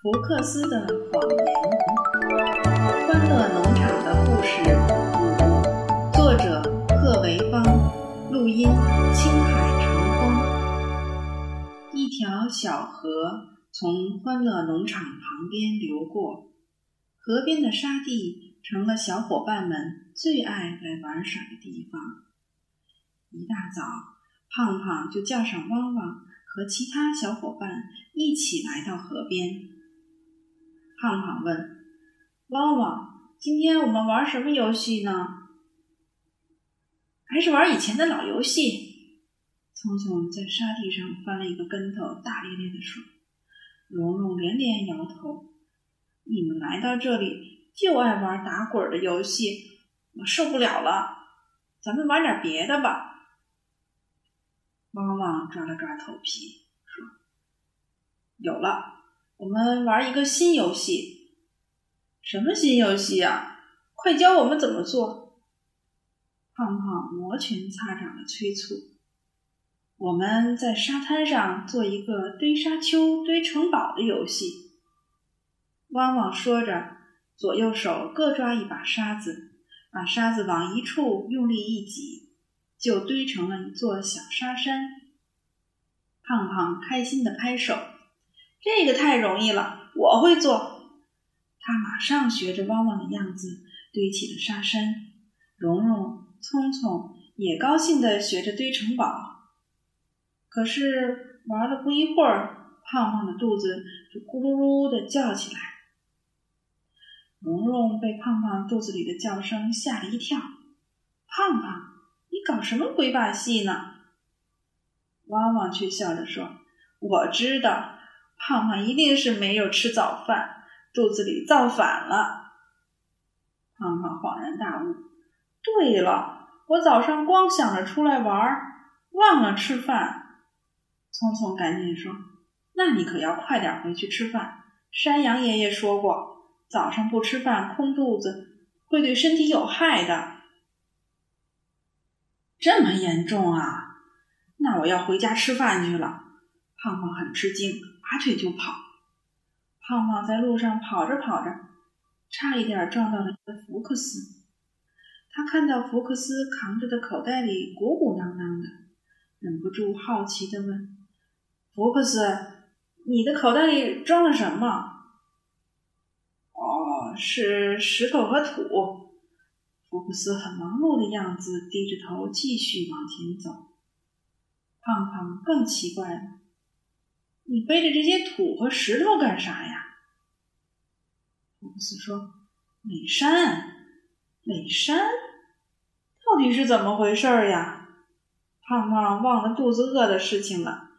福克斯的谎言，《欢乐农场的故事》五，作者贺维芳，录音青海长风。一条小河从欢乐农场旁边流过，河边的沙地成了小伙伴们最爱来玩耍的地方。一大早，胖胖就叫上汪汪和其他小伙伴一起来到河边。胖胖问：“汪汪，今天我们玩什么游戏呢？还是玩以前的老游戏？”聪聪在沙地上翻了一个跟头，大咧咧地说：“蓉蓉连连摇头。你们来到这里就爱玩打滚的游戏，我受不了了。咱们玩点别的吧。”汪汪抓了抓头皮，说：“有了。”我们玩一个新游戏，什么新游戏啊？快教我们怎么做！胖胖摩拳擦掌的催促。我们在沙滩上做一个堆沙丘、堆城堡的游戏。汪汪说着，左右手各抓一把沙子，把沙子往一处用力一挤，就堆成了一座小沙山。胖胖开心的拍手。这个太容易了，我会做。他马上学着汪汪的样子堆起了沙山。蓉蓉、聪聪也高兴地学着堆城堡。可是玩了不一会儿，胖胖的肚子就咕噜噜地叫起来。蓉蓉被胖胖肚子里的叫声吓了一跳。胖胖，你搞什么鬼把戏呢？汪汪却笑着说：“我知道。”胖胖一定是没有吃早饭，肚子里造反了。胖胖恍然大悟：“对了，我早上光想着出来玩，忘了吃饭。”聪聪赶紧说：“那你可要快点回去吃饭。山羊爷爷说过，早上不吃饭，空肚子会对身体有害的。”这么严重啊？那我要回家吃饭去了。胖胖很吃惊。拔腿就跑，胖胖在路上跑着跑着，差一点撞到了福克斯。他看到福克斯扛着的口袋里鼓鼓囊囊的，忍不住好奇地问：“福克斯，你的口袋里装了什么？”“哦，是石头和土。”福克斯很忙碌的样子，低着头继续往前走。胖胖更奇怪了。你背着这些土和石头干啥呀？福克斯说：“垒山，垒山，到底是怎么回事呀？”胖胖忘了肚子饿的事情了，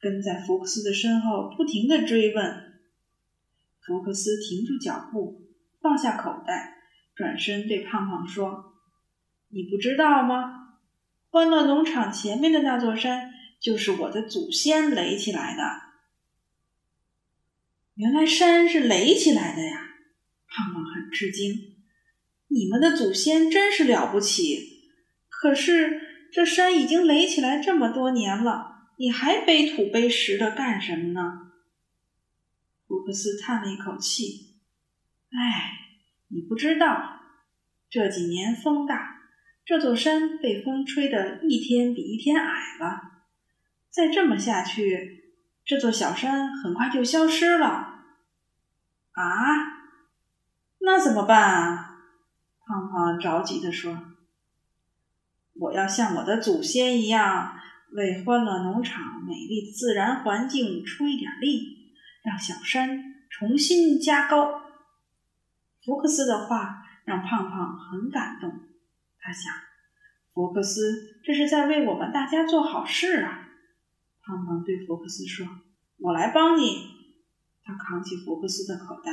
跟在福克斯的身后，不停的追问。福克斯停住脚步，放下口袋，转身对胖胖说：“你不知道吗？欢乐农场前面的那座山，就是我的祖先垒起来的。”原来山是垒起来的呀！胖胖很吃惊。你们的祖先真是了不起。可是这山已经垒起来这么多年了，你还背土背石的干什么呢？福克斯叹了一口气：“哎，你不知道，这几年风大，这座山被风吹得一天比一天矮了。再这么下去……”这座小山很快就消失了，啊？那怎么办啊？胖胖着急地说：“我要像我的祖先一样，为欢乐农场美丽的自然环境出一点力，让小山重新加高。”福克斯的话让胖胖很感动，他想：福克斯这是在为我们大家做好事啊。胖胖对福克斯说：“我来帮你。”他扛起福克斯的口袋，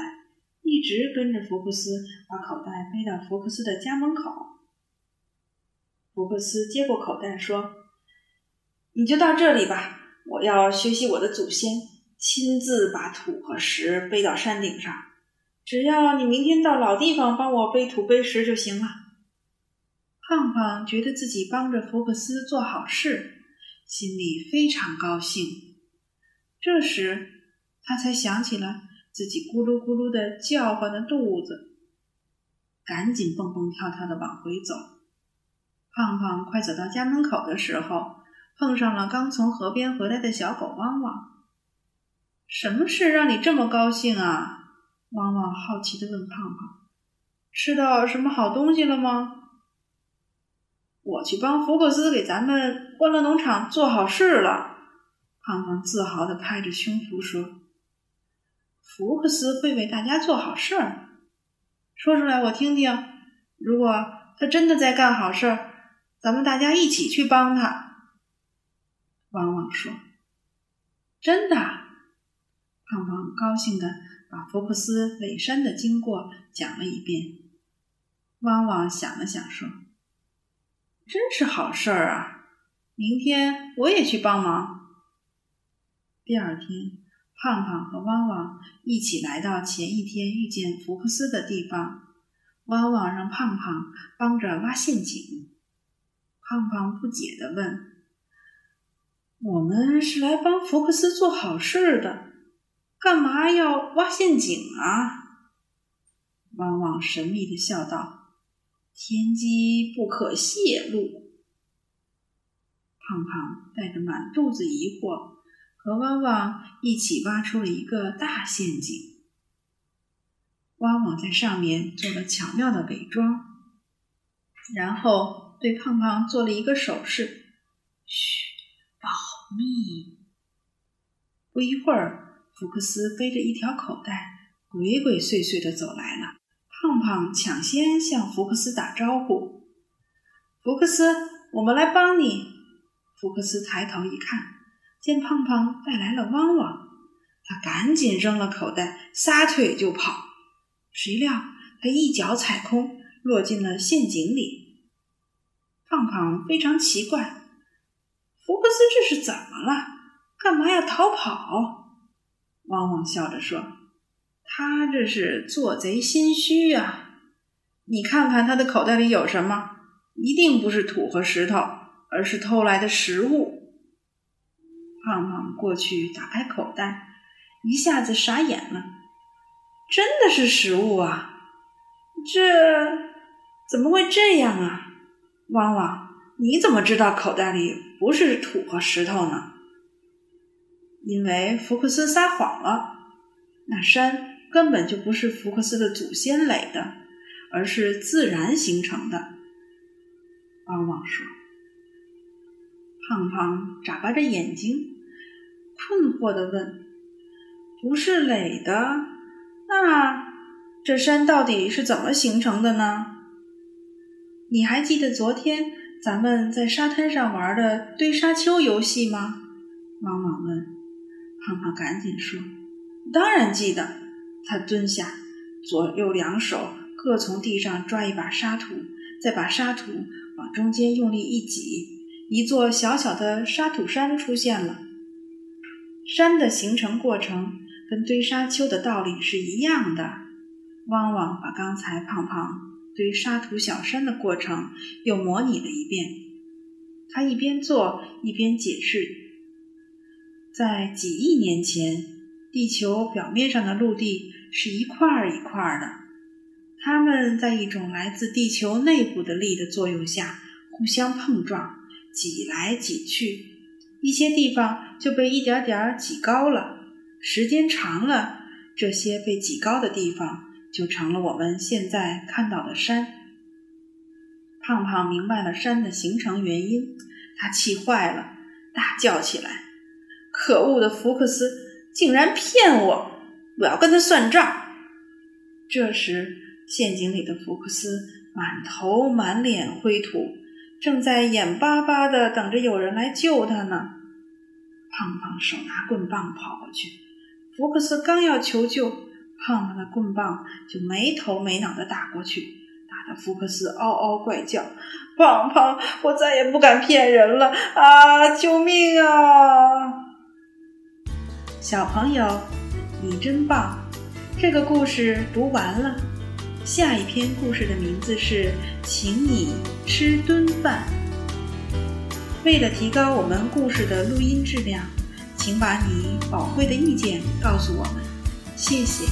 一直跟着福克斯，把口袋背到福克斯的家门口。福克斯接过口袋说：“你就到这里吧，我要学习我的祖先，亲自把土和石背到山顶上。只要你明天到老地方帮我背土背石就行了。”胖胖觉得自己帮着福克斯做好事。心里非常高兴。这时，他才想起了自己咕噜咕噜的叫唤的肚子，赶紧蹦蹦跳跳的往回走。胖胖快走到家门口的时候，碰上了刚从河边回来的小狗汪汪。什么事让你这么高兴啊？汪汪好奇的问胖胖：“吃到什么好东西了吗？”我去帮福克斯给咱们欢乐农场做好事了。胖胖自豪的拍着胸脯说：“福克斯会为大家做好事儿，说出来我听听。如果他真的在干好事儿，咱们大家一起去帮他。”汪汪说：“真的。”胖胖高兴的把福克斯垒山的经过讲了一遍。汪汪想了想说：“真是好事儿啊！明天我也去帮忙。”第二天，胖胖和汪汪一起来到前一天遇见福克斯的地方。汪汪让胖胖帮着挖陷阱。胖胖不解地问：“我们是来帮福克斯做好事的，干嘛要挖陷阱啊？”汪汪神秘地笑道：“天机不可泄露。”胖胖带着满肚子疑惑。和汪汪一起挖出了一个大陷阱。汪汪在上面做了巧妙的伪装，然后对胖胖做了一个手势：“嘘，保密。”不一会儿，福克斯背着一条口袋，鬼鬼祟祟的走来了。胖胖抢先向福克斯打招呼：“福克斯，我们来帮你。”福克斯抬头一看。见胖胖带来了汪汪，他赶紧扔了口袋，撒腿就跑。谁料他一脚踩空，落进了陷阱里。胖胖非常奇怪：“福克斯这是怎么了？干嘛要逃跑？”汪汪笑着说：“他这是做贼心虚啊！你看看他的口袋里有什么？一定不是土和石头，而是偷来的食物。”胖胖过去打开口袋，一下子傻眼了。真的是食物啊！这怎么会这样啊？汪汪，你怎么知道口袋里不是土和石头呢？因为福克斯撒谎了，那山根本就不是福克斯的祖先垒的，而是自然形成的。汪汪说。胖胖眨巴着眼睛。困惑的问：“不是垒的，那这山到底是怎么形成的呢？”你还记得昨天咱们在沙滩上玩的堆沙丘游戏吗？汪汪问。胖胖赶紧说：“当然记得。”他蹲下，左右两手各从地上抓一把沙土，再把沙土往中间用力一挤，一座小小的沙土山出现了。山的形成过程跟堆沙丘的道理是一样的。汪汪把刚才胖胖堆沙土小山的过程又模拟了一遍。他一边做一边解释：在几亿年前，地球表面上的陆地是一块儿一块儿的，它们在一种来自地球内部的力的作用下互相碰撞，挤来挤去。一些地方就被一点点挤高了，时间长了，这些被挤高的地方就成了我们现在看到的山。胖胖明白了山的形成原因，他气坏了，大叫起来：“可恶的福克斯，竟然骗我！我要跟他算账！”这时，陷阱里的福克斯满头满脸灰土。正在眼巴巴的等着有人来救他呢。胖胖手拿棍棒跑过去，福克斯刚要求救，胖胖的棍棒就没头没脑的打过去，打得福克斯嗷嗷怪叫：“胖胖，我再也不敢骗人了啊！救命啊！”小朋友，你真棒！这个故事读完了。下一篇故事的名字是“请你吃顿饭”。为了提高我们故事的录音质量，请把你宝贵的意见告诉我们。谢谢。